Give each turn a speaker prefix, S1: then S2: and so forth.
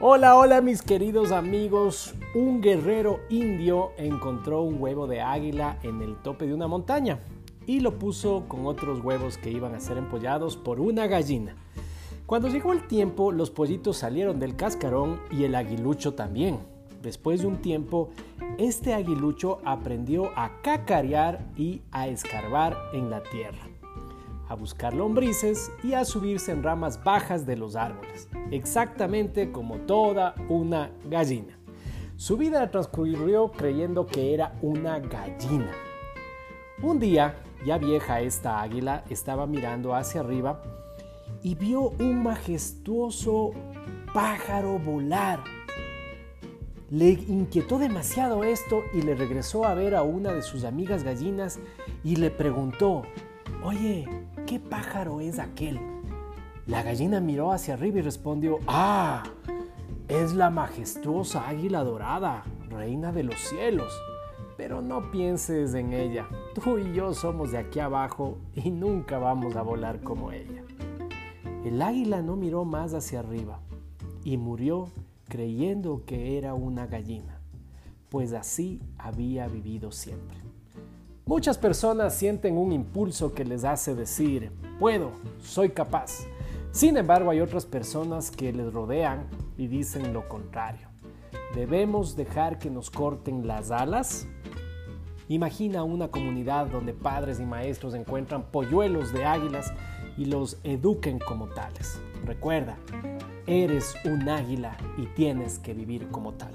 S1: Hola, hola mis queridos amigos. Un guerrero indio encontró un huevo de águila en el tope de una montaña y lo puso con otros huevos que iban a ser empollados por una gallina. Cuando llegó el tiempo, los pollitos salieron del cascarón y el aguilucho también. Después de un tiempo, este aguilucho aprendió a cacarear y a escarbar en la tierra a buscar lombrices y a subirse en ramas bajas de los árboles, exactamente como toda una gallina. Su vida transcurrió creyendo que era una gallina. Un día, ya vieja esta águila, estaba mirando hacia arriba y vio un majestuoso pájaro volar. Le inquietó demasiado esto y le regresó a ver a una de sus amigas gallinas y le preguntó, Oye, ¿qué pájaro es aquel? La gallina miró hacia arriba y respondió, ¡Ah! Es la majestuosa águila dorada, reina de los cielos. Pero no pienses en ella. Tú y yo somos de aquí abajo y nunca vamos a volar como ella. El águila no miró más hacia arriba y murió creyendo que era una gallina, pues así había vivido siempre. Muchas personas sienten un impulso que les hace decir, puedo, soy capaz. Sin embargo, hay otras personas que les rodean y dicen lo contrario. ¿Debemos dejar que nos corten las alas? Imagina una comunidad donde padres y maestros encuentran polluelos de águilas y los eduquen como tales. Recuerda, eres un águila y tienes que vivir como tal.